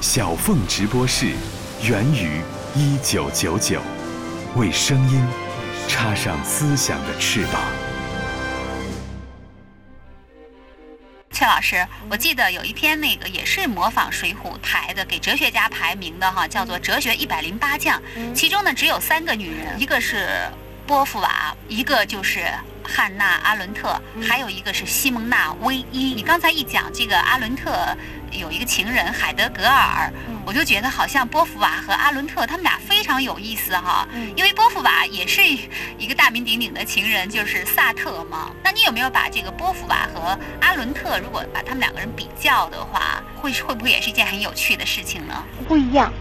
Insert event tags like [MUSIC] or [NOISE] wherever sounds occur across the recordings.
小凤直播室，源于一九九九，为声音插上思想的翅膀。阙老师，我记得有一篇那个也是模仿《水浒》排的，给哲学家排名的哈，叫做《哲学一百零八将》，其中呢只有三个女人，一个是波伏娃，一个就是汉娜·阿伦特，还有一个是西蒙娜·威伊。你刚才一讲这个阿伦特。有一个情人海德格尔，我就觉得好像波伏娃和阿伦特他们俩非常有意思哈，因为波伏娃也是一个大名鼎鼎的情人，就是萨特嘛。那你有没有把这个波伏娃和阿伦特，如果把他们两个人比较的话，会会不会也是一件很有趣的事情呢？不一样，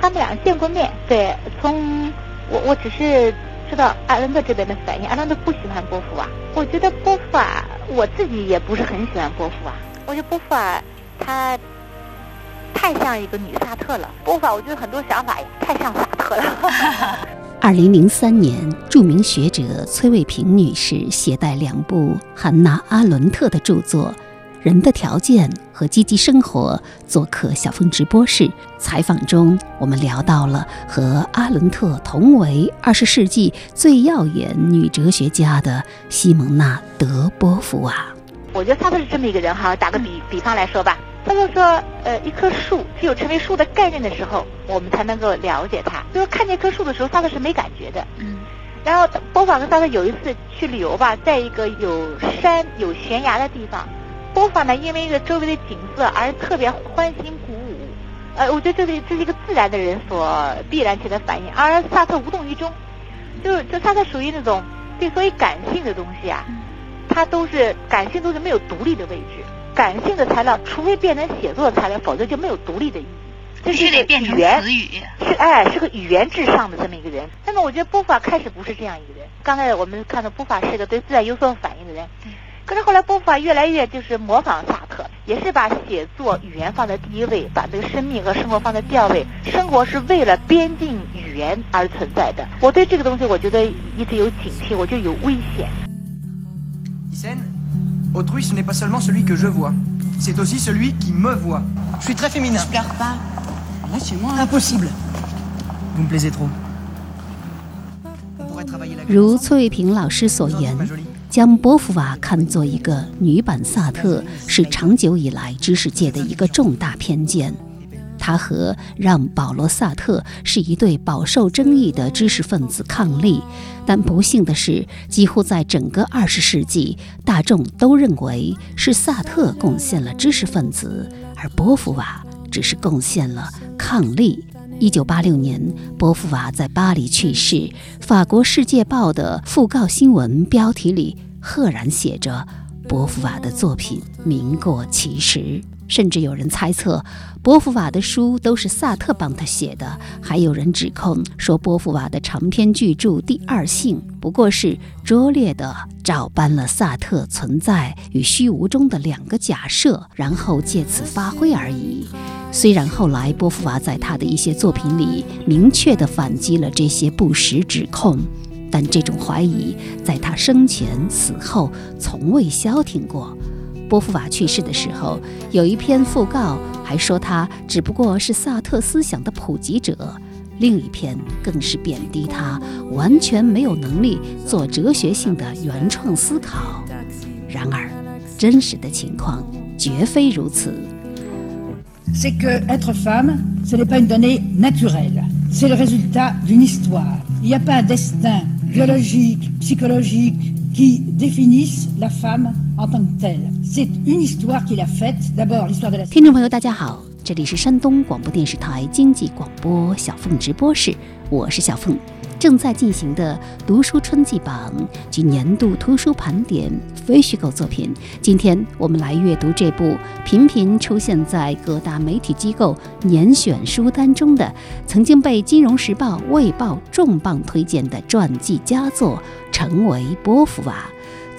他们俩见过面。对，从我我只是知道阿伦特这边的反应，阿伦特不喜欢波伏娃。我觉得波伏娃，我自己也不是很喜欢波伏娃。我觉得波伏娃。她太像一个女萨特了，波伏娃我觉得很多想法太像萨特了。[LAUGHS] 二零零三年，著名学者崔卫平女士携带两部汉娜·阿伦特的著作《人的条件》和《积极生活》做客小峰直播室。采访中，我们聊到了和阿伦特同为二十世纪最耀眼女哲学家的西蒙娜·德波伏娃。我觉得萨特是这么一个人哈，打个比比方来说吧。他就说，呃，一棵树只有成为树的概念的时候，我们才能够了解它。就是看见棵树的时候，萨特是没感觉的。嗯。然后波法跟萨特有一次去旅游吧，在一个有山有悬崖的地方，波法呢因为一个周围的景色而特别欢欣鼓舞。呃，我觉得这是这是一个自然的人所必然起的反应，而萨特无动于衷。就是就萨特属于那种对所以感性的东西啊，他都是感性都是没有独立的位置。感性的材料，除非变成写作的材料，否则就没有独立的意义。这是得变成词语。是哎，是个语言至上的这么一个人。那么我觉得波法开始不是这样一个人。刚才我们看到波伏娃是个对自然有所反应的人。可是后来波伏娃越来越就是模仿萨特，也是把写作语言放在第一位，把这个生命和生活放在第二位。生活是为了边境语言而存在的。我对这个东西，我觉得一直有警惕，我就有危险。Autrui, ce n'est pas seulement celui que je vois, c'est aussi celui qui me voit. Je suis très féminin. Je pleure pas. Là, chez moi. Impossible. Vous me plaisez trop. 如崔卫平老师所言，将波伏娃看作一个女版萨特，是长久以来知识界的一个重大偏见。他和让·保罗·萨特是一对饱受争议的知识分子伉俪，但不幸的是，几乎在整个二十世纪，大众都认为是萨特贡献了知识分子，而波伏娃只是贡献了伉俪。一九八六年，波伏娃在巴黎去世，法国《世界报》的讣告新闻标题里赫然写着：“波伏娃的作品名过其实。”甚至有人猜测，波伏娃的书都是萨特帮他写的。还有人指控说，波伏娃的长篇巨著《第二性》不过是拙劣的照搬了萨特存在与虚无中的两个假设，然后借此发挥而已。虽然后来波伏娃在他的一些作品里明确地反击了这些不实指控，但这种怀疑在他生前死后从未消停过。波伏娃去世的时候，有一篇讣告，还说他只不过是萨特思想的普及者；另一篇更是贬低他完全没有能力做哲学性的原创思考。然而，真实的情况绝非如此。C'est que être femme, ce n'est pas une donnée naturelle. C'est le résultat d'une histoire. Il n'y a pas un destin biologique, psychologique qui définisse la femme 听众朋友，大家好，这里是山东广播电视台经济广播小凤直播室，我是小凤。正在进行的读书春季榜及年度图书盘点非虚构作品，今天我们来阅读这部频频出现在各大媒体机构年选书单中的，曾经被《金融时报》《卫报》重磅推荐的传记佳作《成为波伏娃》，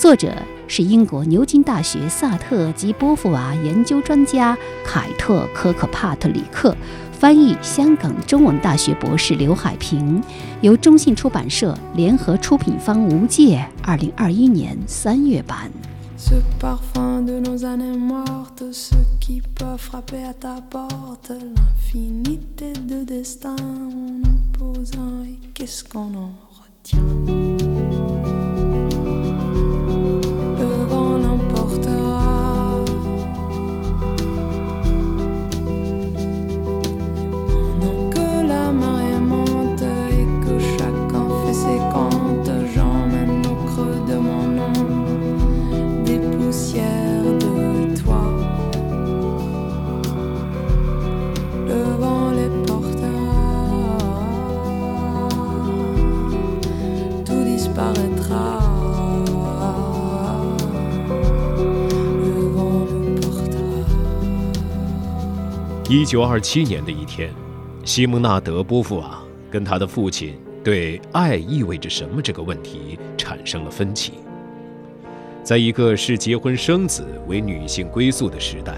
作者是英国牛津大学萨特及波伏娃研究专家凯特·科克帕特里克。翻译香港中文大学博士刘海平，由中信出版社联合出品方无界，二零二一年三月版。Ce parfum de nos années mortes, ce qui peut frapper à ta porte, l'infinité de destin en opposant et qu'est-ce qu'on en retient 一九二七年的一天，西蒙纳德·波伏娃跟他的父亲对爱意味着什么这个问题产生了分歧。在一个视结婚生子为女性归宿的时代，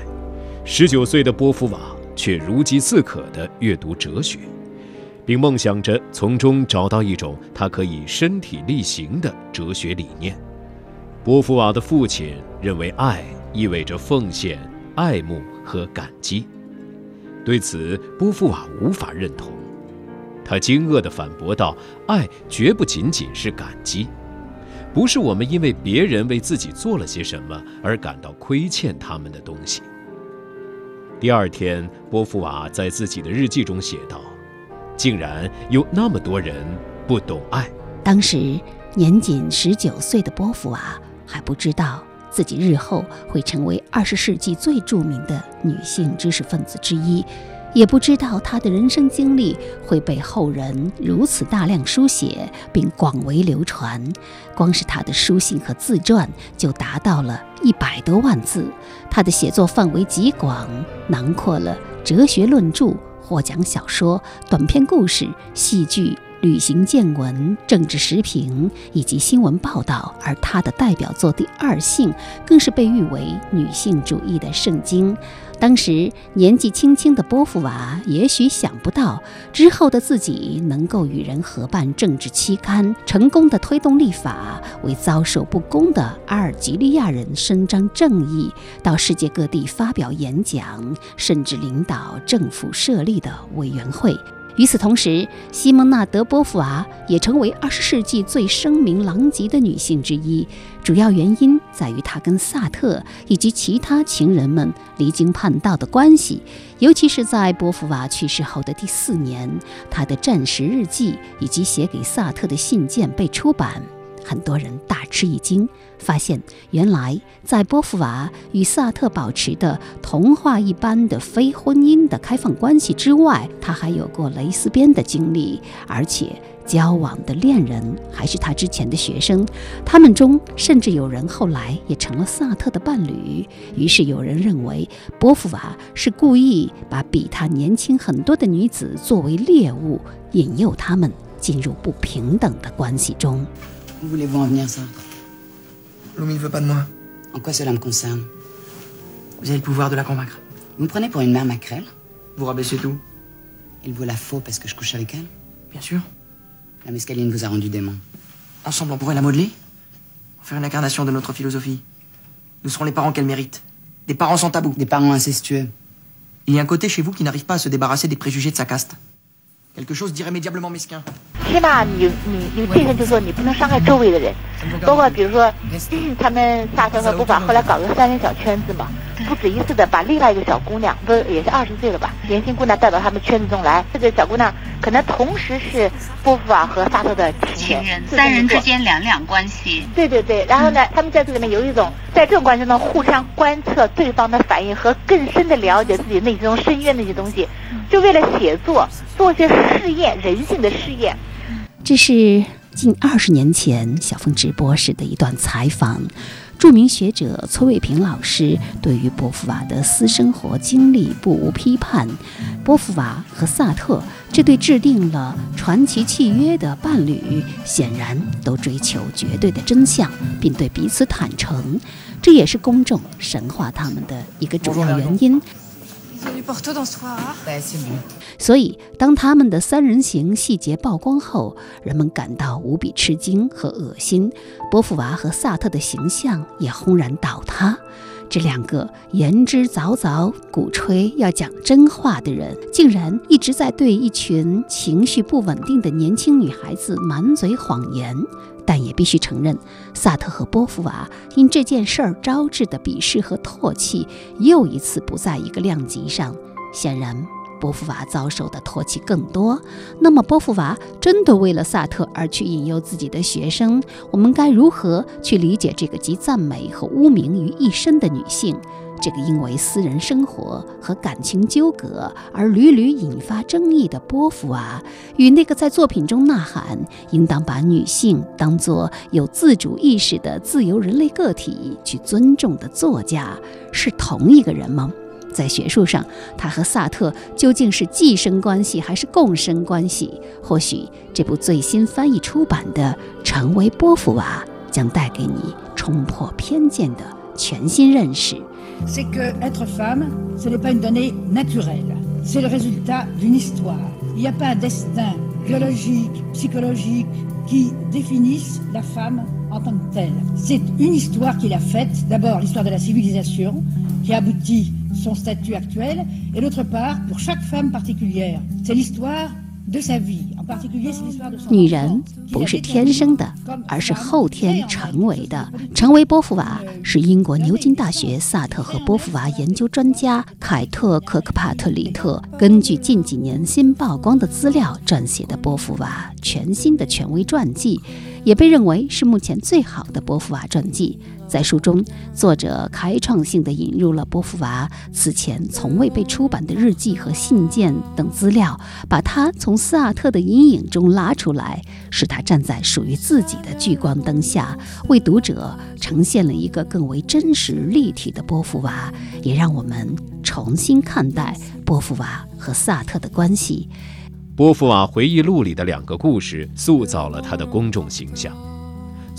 十九岁的波伏娃却如饥似渴地阅读哲学，并梦想着从中找到一种他可以身体力行的哲学理念。波伏娃的父亲认为，爱意味着奉献、爱慕和感激。对此，波伏娃无法认同。他惊愕地反驳道：“爱绝不仅仅是感激，不是我们因为别人为自己做了些什么而感到亏欠他们的东西。”第二天，波伏娃在自己的日记中写道：“竟然有那么多人不懂爱。”当时年仅十九岁的波伏娃还不知道。自己日后会成为二十世纪最著名的女性知识分子之一，也不知道她的人生经历会被后人如此大量书写并广为流传。光是她的书信和自传就达到了一百多万字，她的写作范围极广，囊括了哲学论著、获奖小说、短篇故事、戏剧。旅行见闻、政治时评以及新闻报道，而他的代表作《第二性》更是被誉为女性主义的圣经。当时年纪轻轻的波伏娃也许想不到，之后的自己能够与人合办政治期刊，成功的推动立法，为遭受不公的阿尔及利亚人伸张正义，到世界各地发表演讲，甚至领导政府设立的委员会。与此同时，西蒙娜·德波伏娃也成为二十世纪最声名狼藉的女性之一。主要原因在于她跟萨特以及其他情人们离经叛道的关系，尤其是在波伏娃去世后的第四年，她的战时日记以及写给萨特的信件被出版。很多人大吃一惊，发现原来在波伏娃与萨特保持的童话一般的非婚姻的开放关系之外，他还有过蕾丝边的经历，而且交往的恋人还是他之前的学生。他们中甚至有人后来也成了萨特的伴侣。于是有人认为，波伏娃是故意把比他年轻很多的女子作为猎物，引诱他们进入不平等的关系中。Lumi ne veut pas de moi. En quoi cela me concerne? Vous avez le pouvoir de la convaincre. Vous me prenez pour une mère maquerelle? Vous rabaissez tout. Il vous la faut parce que je couche avec elle? Bien sûr. La mescaline vous a rendu démon. Ensemble, on pourrait la modeler? En faire une incarnation de notre philosophie. Nous serons les parents qu'elle mérite. Des parents sans tabou. Des parents incestueux. Il y a un côté chez vous qui n'arrive pas à se débarrasser des préjugés de sa caste. quelque chose d'irrémédiablement mesquin。起码你你你这个就是说你不能伤害周围的人，包括比如说 [CLEARS THROAT] 他们萨特和布法后来搞个三人小圈子嘛，不止一次的把另外一个小姑娘，不是也是二十岁了吧，年轻姑娘带到他们圈子中来，这个小姑娘可能同时是波伏娃和萨特的情人，三人之间两两关系。对对对，然后呢，他们在这里面有一种在这种关系中互相观测对方的反应和更深的了解自己内心中深渊那些东西，就为了写作做些试验，人性的试验。这是近二十年前小峰直播时的一段采访。著名学者崔卫平老师对于波伏娃的私生活经历不无批判。波伏娃和萨特这对制定了传奇契约的伴侣，显然都追求绝对的真相，并对彼此坦诚。这也是公众神化他们的一个主要原因。所以，当他们的三人行细节曝光后，人们感到无比吃惊和恶心。波伏娃和萨特的形象也轰然倒塌。这两个言之凿凿、鼓吹要讲真话的人，竟然一直在对一群情绪不稳定的年轻女孩子满嘴谎言。但也必须承认，萨特和波伏娃因这件事儿招致的鄙视和唾弃，又一次不在一个量级上。显然，波伏娃遭受的唾弃更多。那么，波伏娃真的为了萨特而去引诱自己的学生？我们该如何去理解这个集赞美和污名于一身的女性？这个因为私人生活和感情纠葛而屡屡引发争议的波伏娃，与那个在作品中呐喊应当把女性当作有自主意识的自由人类个体去尊重的作家，是同一个人吗？在学术上，他和萨特究竟是寄生关系还是共生关系？或许这部最新翻译出版的《成为波伏娃》将带给你冲破偏见的全新认识。c'est que être femme, ce n'est pas une donnée naturelle. C'est le résultat d'une histoire. Il n'y a pas un destin biologique, psychologique qui définisse la femme en tant que telle. C'est une histoire qu'il a faite. D'abord, l'histoire de la civilisation, qui aboutit son statut actuel, et d'autre part, pour chaque femme particulière. C'est l'histoire 女人不是天生的，而是后天成为的。成为波伏娃是英国牛津大学萨特和波伏娃研究专家凯特·科克帕特里特根据近几年新曝光的资料撰写的波伏娃全新的权威传记，也被认为是目前最好的波伏娃传记。在书中，作者开创性地引入了波伏娃此前从未被出版的日记和信件等资料，把她从萨特的阴影中拉出来，使她站在属于自己的聚光灯下，为读者呈现了一个更为真实立体的波伏娃，也让我们重新看待波伏娃和萨特的关系。波伏娃回忆录里的两个故事，塑造了他的公众形象。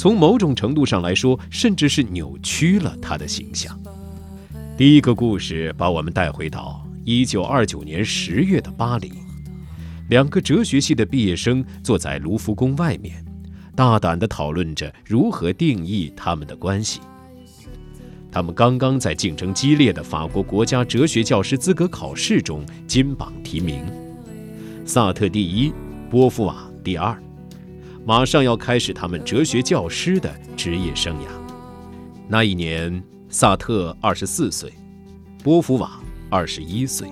从某种程度上来说，甚至是扭曲了他的形象。第一个故事把我们带回到1929年10月的巴黎，两个哲学系的毕业生坐在卢浮宫外面，大胆地讨论着如何定义他们的关系。他们刚刚在竞争激烈的法国国家哲学教师资格考试中金榜题名，萨特第一，波伏娃第二。马上要开始他们哲学教师的职业生涯。那一年，萨特二十四岁，波伏娃二十一岁。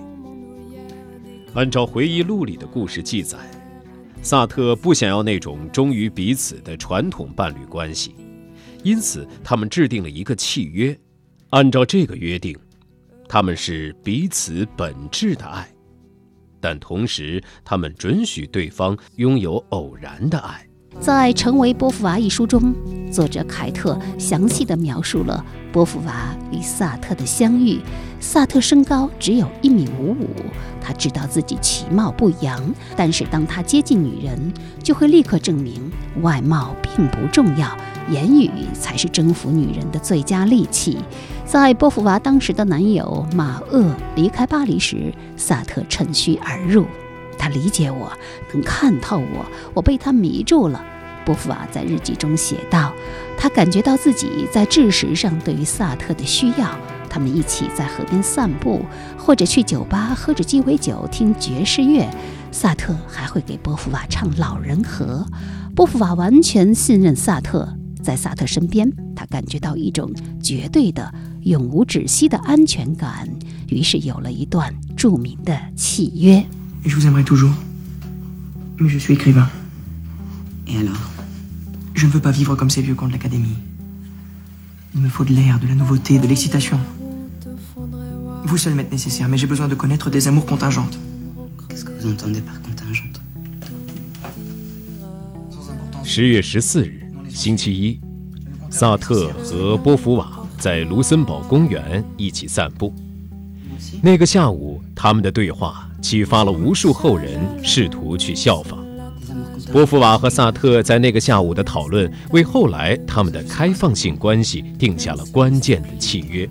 按照回忆录里的故事记载，萨特不想要那种忠于彼此的传统伴侣关系，因此他们制定了一个契约。按照这个约定，他们是彼此本质的爱，但同时他们准许对方拥有偶然的爱。在《成为波伏娃》一书中，作者凯特详细地描述了波伏娃与萨特的相遇。萨特身高只有一米五五，他知道自己其貌不扬，但是当他接近女人，就会立刻证明外貌并不重要，言语才是征服女人的最佳利器。在波伏娃当时的男友马厄离开巴黎时，萨特趁虚而入。他理解我，能看透我，我被他迷住了。波伏娃在日记中写道：“他感觉到自己在知识上对于萨特的需要。他们一起在河边散步，或者去酒吧喝着鸡尾酒听爵士乐。萨特还会给波伏娃唱《老人河》。波伏娃完全信任萨特，在萨特身边，他感觉到一种绝对的、永无止息的安全感。于是有了一段著名的契约。” Je vous aimerai toujours. Mais je suis écrivain. Et alors Je ne veux pas vivre comme ces vieux cons de l'académie. Il me faut de l'air, de la nouveauté, de l'excitation. Vous seul m'êtes nécessaire, mais j'ai besoin de connaître des amours contingentes. Qu'est-ce que vous entendez par contingente 十月十四日，星期一，萨特和波伏娃在卢森堡公园一起散步。那个下午，他们的对话。 启发了无数后人试图去效仿。波伏娃和萨特在那个下午的讨论，为后来他们的开放性关系定下了关键的契约。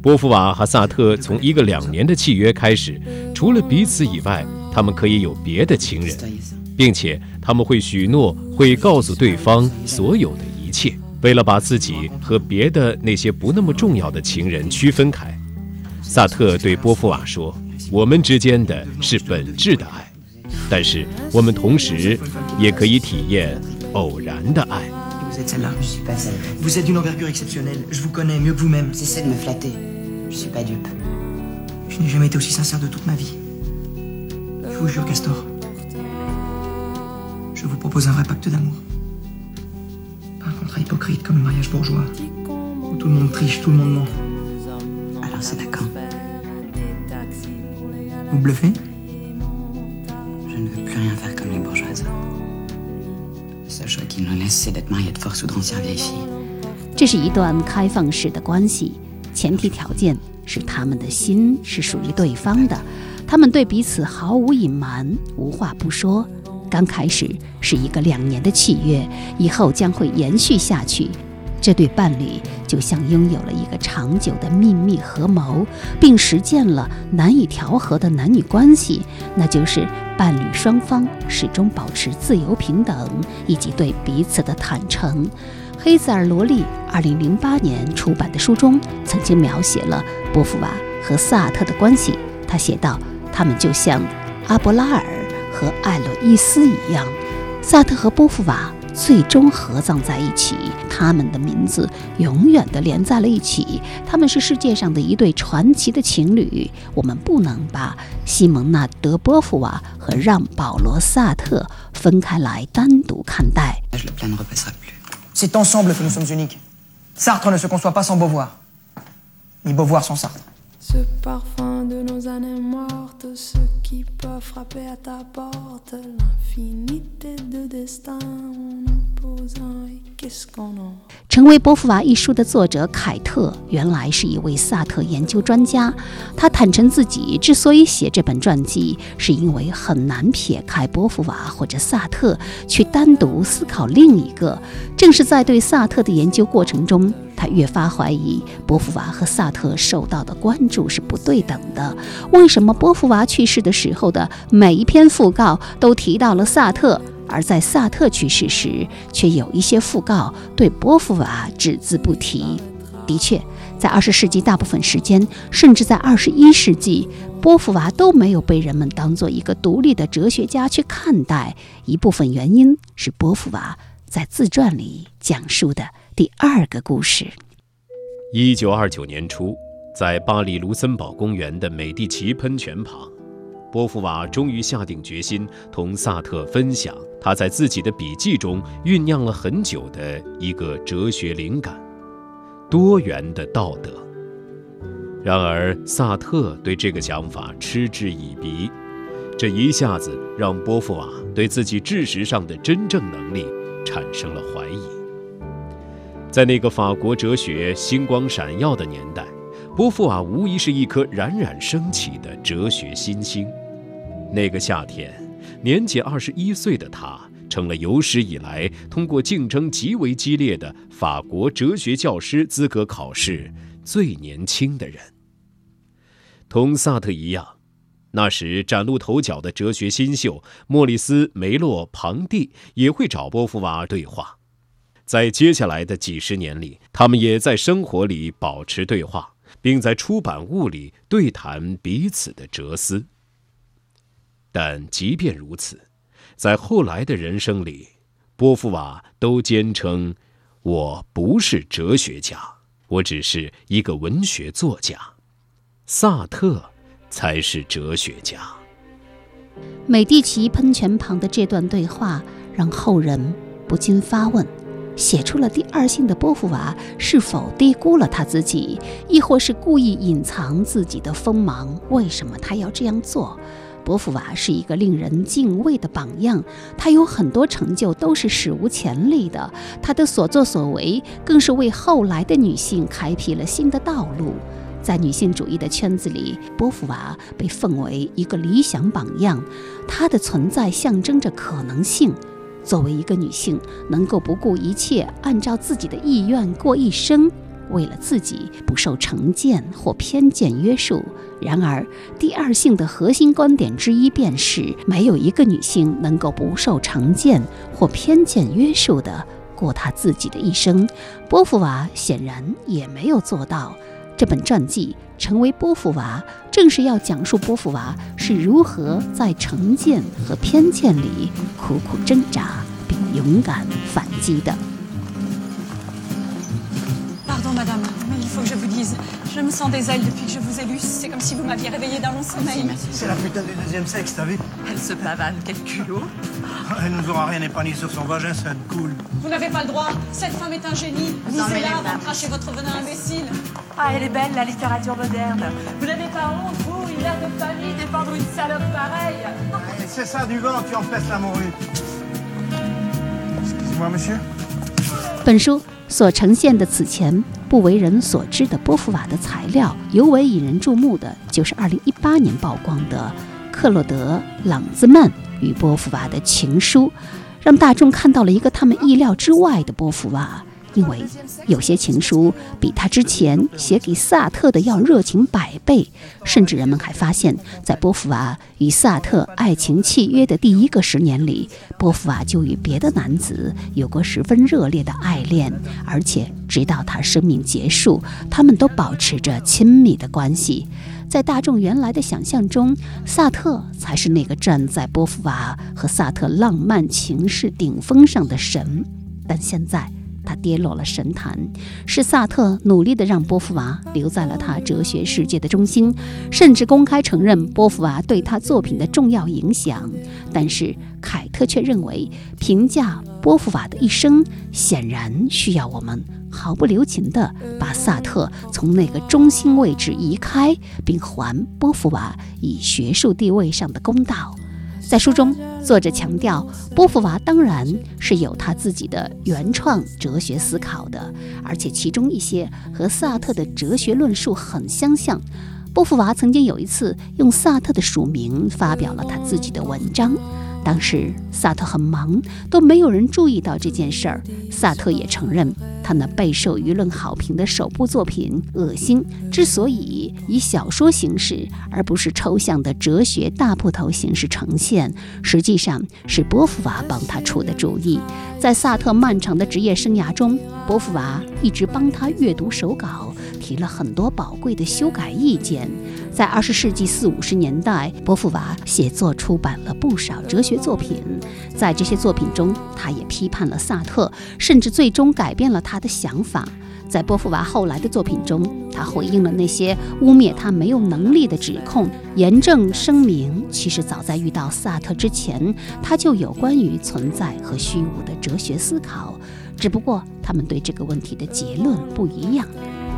波伏娃和萨特从一个两年的契约开始，除了彼此以外，他们可以有别的情人，并且他们会许诺会告诉对方所有的一切。为了把自己和别的那些不那么重要的情人区分开，萨特对波伏娃说：“我们之间的是本质的爱，但是我们同时也可以体验偶然的爱。” Vous êtes celle-là. Je suis pas celle Vous êtes d'une envergure exceptionnelle. Je vous connais mieux que vous-même. Cessez de me flatter. Je suis pas dupe. Je n'ai jamais été aussi sincère de toute ma vie. Je vous jure, Castor. Je vous propose un vrai pacte d'amour. Pas un contrat hypocrite comme le mariage bourgeois. Où tout le monde triche, tout le monde ment. Alors c'est d'accord. Vous bluffez Je ne veux plus rien faire comme les bourgeoises. 这是一段开放式的关系，前提条件是他们的心是属于对方的，他们对彼此毫无隐瞒，无话不说。刚开始是一个两年的契约，以后将会延续下去。这对伴侣就像拥有了一个长久的秘密合谋，并实践了难以调和的男女关系，那就是伴侣双方始终保持自由平等以及对彼此的坦诚。黑泽尔罗利二零零八年出版的书中曾经描写了波伏娃和萨特的关系，他写道：“他们就像阿伯拉尔和艾洛伊斯一样，萨特和波伏娃。”最终合葬在一起，他们的名字永远的连在了一起。他们是世界上的一对传奇的情侣。我们不能把西蒙娜·德波伏娃和让·保罗·萨特分开来单独看待。C'est ensemble que nous sommes uniques. Sartre ne se conçoit pas sans Beauvoir, ni Beauvoir sans Sartre. Ce parfum de nos années mortes, ce qui peut frapper à ta porte, l'infinité de destin 成为波伏娃一书的作者凯特，原来是一位萨特研究专家。他坦诚自己之所以写这本传记，是因为很难撇开波伏娃或者萨特去单独思考另一个。正是在对萨特的研究过程中。他越发怀疑波伏娃和萨特受到的关注是不对等的。为什么波伏娃去世的时候的每一篇讣告都提到了萨特，而在萨特去世时，却有一些讣告对波伏娃只字不提？的确，在二十世纪大部分时间，甚至在二十一世纪，波伏娃都没有被人们当做一个独立的哲学家去看待。一部分原因是波伏娃在自传里讲述的。第二个故事。一九二九年初，在巴黎卢森堡公园的美第奇喷泉旁，波伏娃终于下定决心同萨特分享他在自己的笔记中酝酿了很久的一个哲学灵感——多元的道德。然而，萨特对这个想法嗤之以鼻，这一下子让波伏娃对自己知识上的真正能力产生了怀疑。在那个法国哲学星光闪耀的年代，波伏娃无疑是一颗冉冉升起的哲学新星。那个夏天，年仅二十一岁的他成了有史以来通过竞争极为激烈的法国哲学教师资格考试最年轻的人。同萨特一样，那时崭露头角的哲学新秀莫里斯·梅洛·庞蒂也会找波伏娃对话。在接下来的几十年里，他们也在生活里保持对话，并在出版物里对谈彼此的哲思。但即便如此，在后来的人生里，波伏娃都坚称：“我不是哲学家，我只是一个文学作家。”萨特才是哲学家。美第奇喷泉旁的这段对话，让后人不禁发问。写出了第二性的波伏娃是否低估了他自己，亦或是故意隐藏自己的锋芒？为什么他要这样做？波伏娃是一个令人敬畏的榜样，她有很多成就都是史无前例的，她的所作所为更是为后来的女性开辟了新的道路。在女性主义的圈子里，波伏娃被奉为一个理想榜样，她的存在象征着可能性。作为一个女性，能够不顾一切按照自己的意愿过一生，为了自己不受成见或偏见约束。然而，第二性的核心观点之一便是，没有一个女性能够不受成见或偏见约束的过她自己的一生。波伏娃显然也没有做到。这本传记成为波伏娃，正是要讲述波伏娃是如何在成见和偏见里苦苦挣扎并勇敢反击的。Pardon, madame, mais il faut que je vous dise, je me sens des ailes depuis que je vous ai lu. C'est comme si vous m'aviez réveillée d'un long sommeil. C'est la putain du deuxième sexe, t'as vu Elle se pavane, quel culot. Elle nous aura rien épargné sur son vagin, ça te cool. Vous n'avez pas le droit. Cette femme est un génie. Lisez-la avant de cracher votre venin imbécile. Ah, elle est belle, la littérature moderne. Vous n'avez pas honte, vous, une mère de famille, défendre une salope pareille C'est ça, du vent, tu empêches la morue. Excusez-moi, monsieur. 本书所呈现的此前不为人所知的波伏娃的材料，尤为引人注目的就是2018年曝光的克洛德·朗兹曼与波伏娃的情书，让大众看到了一个他们意料之外的波伏娃。因为有些情书比他之前写给萨特的要热情百倍，甚至人们还发现，在波伏娃与萨特爱情契约的第一个十年里，波伏娃就与别的男子有过十分热烈的爱恋，而且直到他生命结束，他们都保持着亲密的关系。在大众原来的想象中，萨特才是那个站在波伏娃和萨特浪漫情事顶峰上的神，但现在。他跌落了神坛，是萨特努力地让波伏娃留在了他哲学世界的中心，甚至公开承认波伏娃对他作品的重要影响。但是凯特却认为，评价波伏娃的一生，显然需要我们毫不留情地把萨特从那个中心位置移开，并还波伏娃以学术地位上的公道。在书中，作者强调，波伏娃当然是有他自己的原创哲学思考的，而且其中一些和萨特的哲学论述很相像。波伏娃曾经有一次用萨特的署名发表了他自己的文章。当时萨特很忙，都没有人注意到这件事儿。萨特也承认，他那备受舆论好评的首部作品《恶心》之所以以小说形式而不是抽象的哲学大部头形式呈现，实际上是波伏娃帮他出的主意。在萨特漫长的职业生涯中，波伏娃一直帮他阅读手稿。提了很多宝贵的修改意见。在二十世纪四五十年代，波伏娃写作出版了不少哲学作品。在这些作品中，他也批判了萨特，甚至最终改变了他的想法。在波伏娃后来的作品中，他回应了那些污蔑他没有能力的指控，严正声明，其实早在遇到萨特之前，他就有关于存在和虚无的哲学思考，只不过他们对这个问题的结论不一样。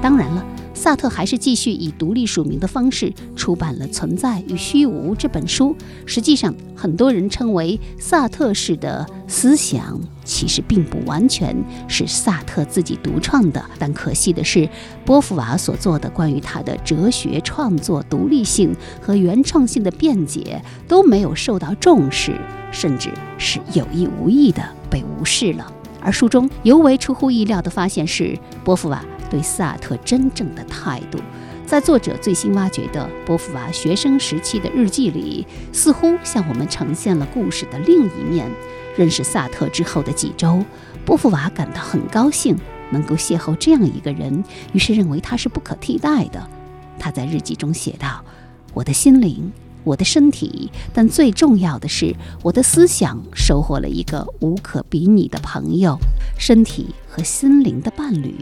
当然了，萨特还是继续以独立署名的方式出版了《存在与虚无》这本书。实际上，很多人称为萨特式的思想，其实并不完全是萨特自己独创的。但可惜的是，波伏娃所做的关于他的哲学创作独立性和原创性的辩解都没有受到重视，甚至是有意无意的被无视了。而书中尤为出乎意料的发现是，波伏娃。对萨特真正的态度，在作者最新挖掘的波伏娃学生时期的日记里，似乎向我们呈现了故事的另一面。认识萨特之后的几周，波伏娃感到很高兴能够邂逅这样一个人，于是认为他是不可替代的。他在日记中写道：“我的心灵，我的身体，但最重要的是，我的思想收获了一个无可比拟的朋友，身体和心灵的伴侣。”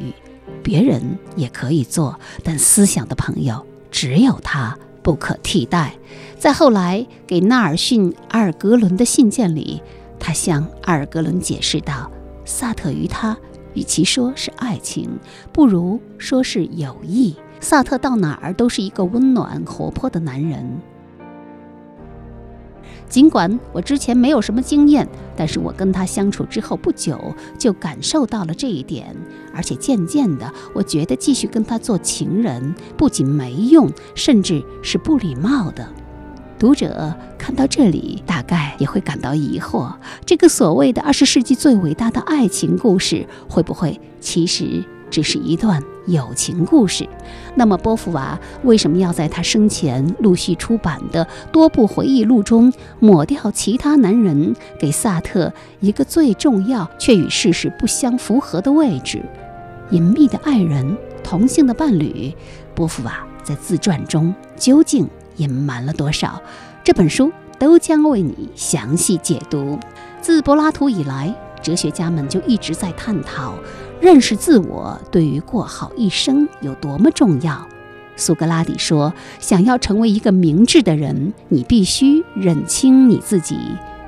别人也可以做，但思想的朋友只有他不可替代。在后来给纳尔逊·阿尔格伦的信件里，他向阿尔格伦解释道：“萨特与他，与其说是爱情，不如说是友谊。萨特到哪儿都是一个温暖活泼的男人。”尽管我之前没有什么经验，但是我跟他相处之后不久，就感受到了这一点。而且渐渐的，我觉得继续跟他做情人不仅没用，甚至是不礼貌的。读者看到这里，大概也会感到疑惑：这个所谓的二十世纪最伟大的爱情故事，会不会其实只是一段友情故事。那么，波伏娃为什么要在他生前陆续出版的多部回忆录中抹掉其他男人，给萨特一个最重要却与事实不相符合的位置？隐秘的爱人，同性的伴侣，波伏娃在自传中究竟隐瞒了多少？这本书都将为你详细解读。自柏拉图以来，哲学家们就一直在探讨认识自我对于过好一生有多么重要。苏格拉底说：“想要成为一个明智的人，你必须认清你自己。”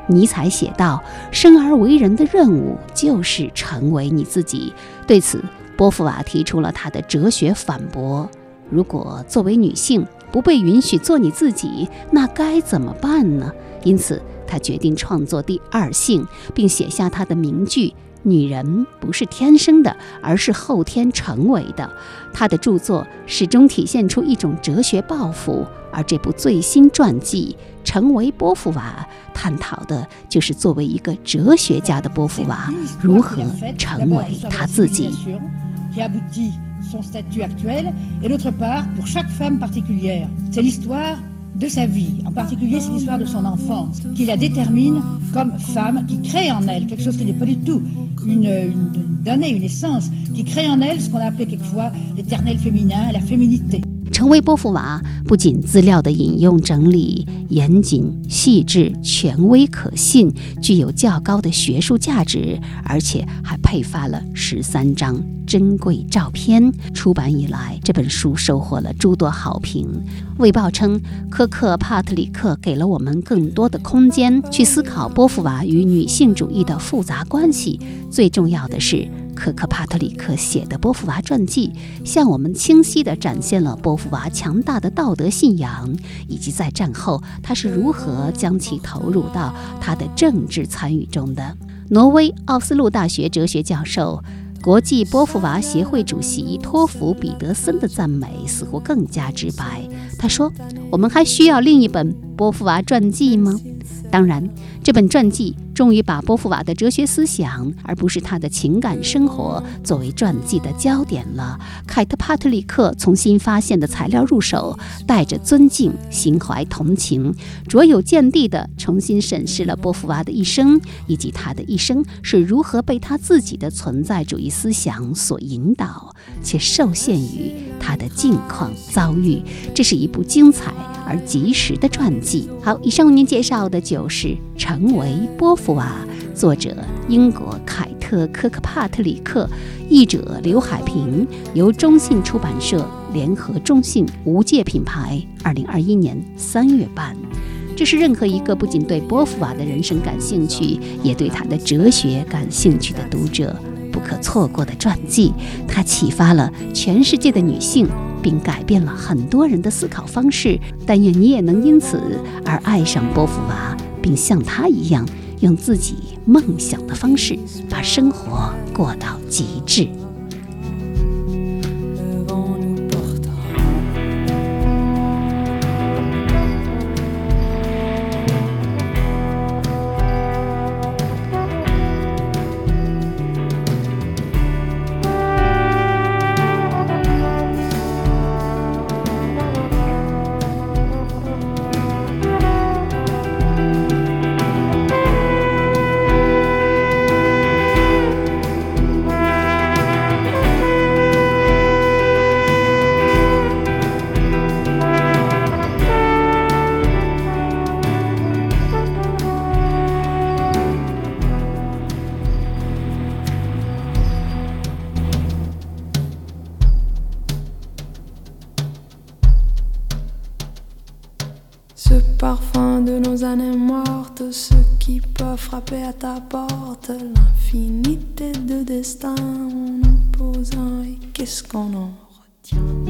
尼采写道：“生而为人的任务就是成为你自己。”对此，波伏娃提出了他的哲学反驳：“如果作为女性不被允许做你自己，那该怎么办呢？”因此。他决定创作第二性，并写下他的名句：“女人不是天生的，而是后天成为的。”他的著作始终体现出一种哲学抱负，而这部最新传记《成为波伏娃》探讨的就是作为一个哲学家的波伏娃如何成为他自己。De sa vie. En particulier, c'est l'histoire de son enfance, qui la détermine comme femme, qui crée en elle quelque chose qui n'est pas du tout une, une donnée, une essence, qui crée en elle ce qu'on a appelé quelquefois l'éternel féminin, la féminité. 成为波伏娃不仅资料的引用整理严谨、细致、权威、可信，具有较高的学术价值，而且还配发了十三张珍贵照片。出版以来，这本书收获了诸多好评。《卫报》称，科克帕特里克给了我们更多的空间去思考波伏娃与女性主义的复杂关系。最重要的是。可可帕特里克写的波伏娃传记，向我们清晰地展现了波伏娃强大的道德信仰，以及在战后他是如何将其投入到他的政治参与中的。挪威奥斯陆大学哲学教授、国际波伏娃协会主席托弗彼得森的赞美似乎更加直白。他说：“我们还需要另一本波伏娃传记吗？”当然，这本传记终于把波伏娃的哲学思想，而不是他的情感生活，作为传记的焦点了。凯特·帕特里克从新发现的材料入手，带着尊敬、心怀同情，卓有见地地重新审视了波伏娃的一生，以及他的一生是如何被他自己的存在主义思想所引导，且受限于他的境况遭遇。这是一部精彩。而及时的传记。好，以上为您介绍的就是《成为波伏娃》，作者英国凯特·科克帕特里克，译者刘海平，由中信出版社联合中信无界品牌，二零二一年三月版。这是任何一个不仅对波伏娃的人生感兴趣，也对他的哲学感兴趣的读者不可错过的传记。它启发了全世界的女性。并改变了很多人的思考方式。但愿你也能因此而爱上波伏娃，并像他一样，用自己梦想的方式把生活过到极致。Ce parfum de nos années mortes, ce qui peut frapper à ta porte, l'infinité de destins, on en et qu'est-ce qu'on en retient?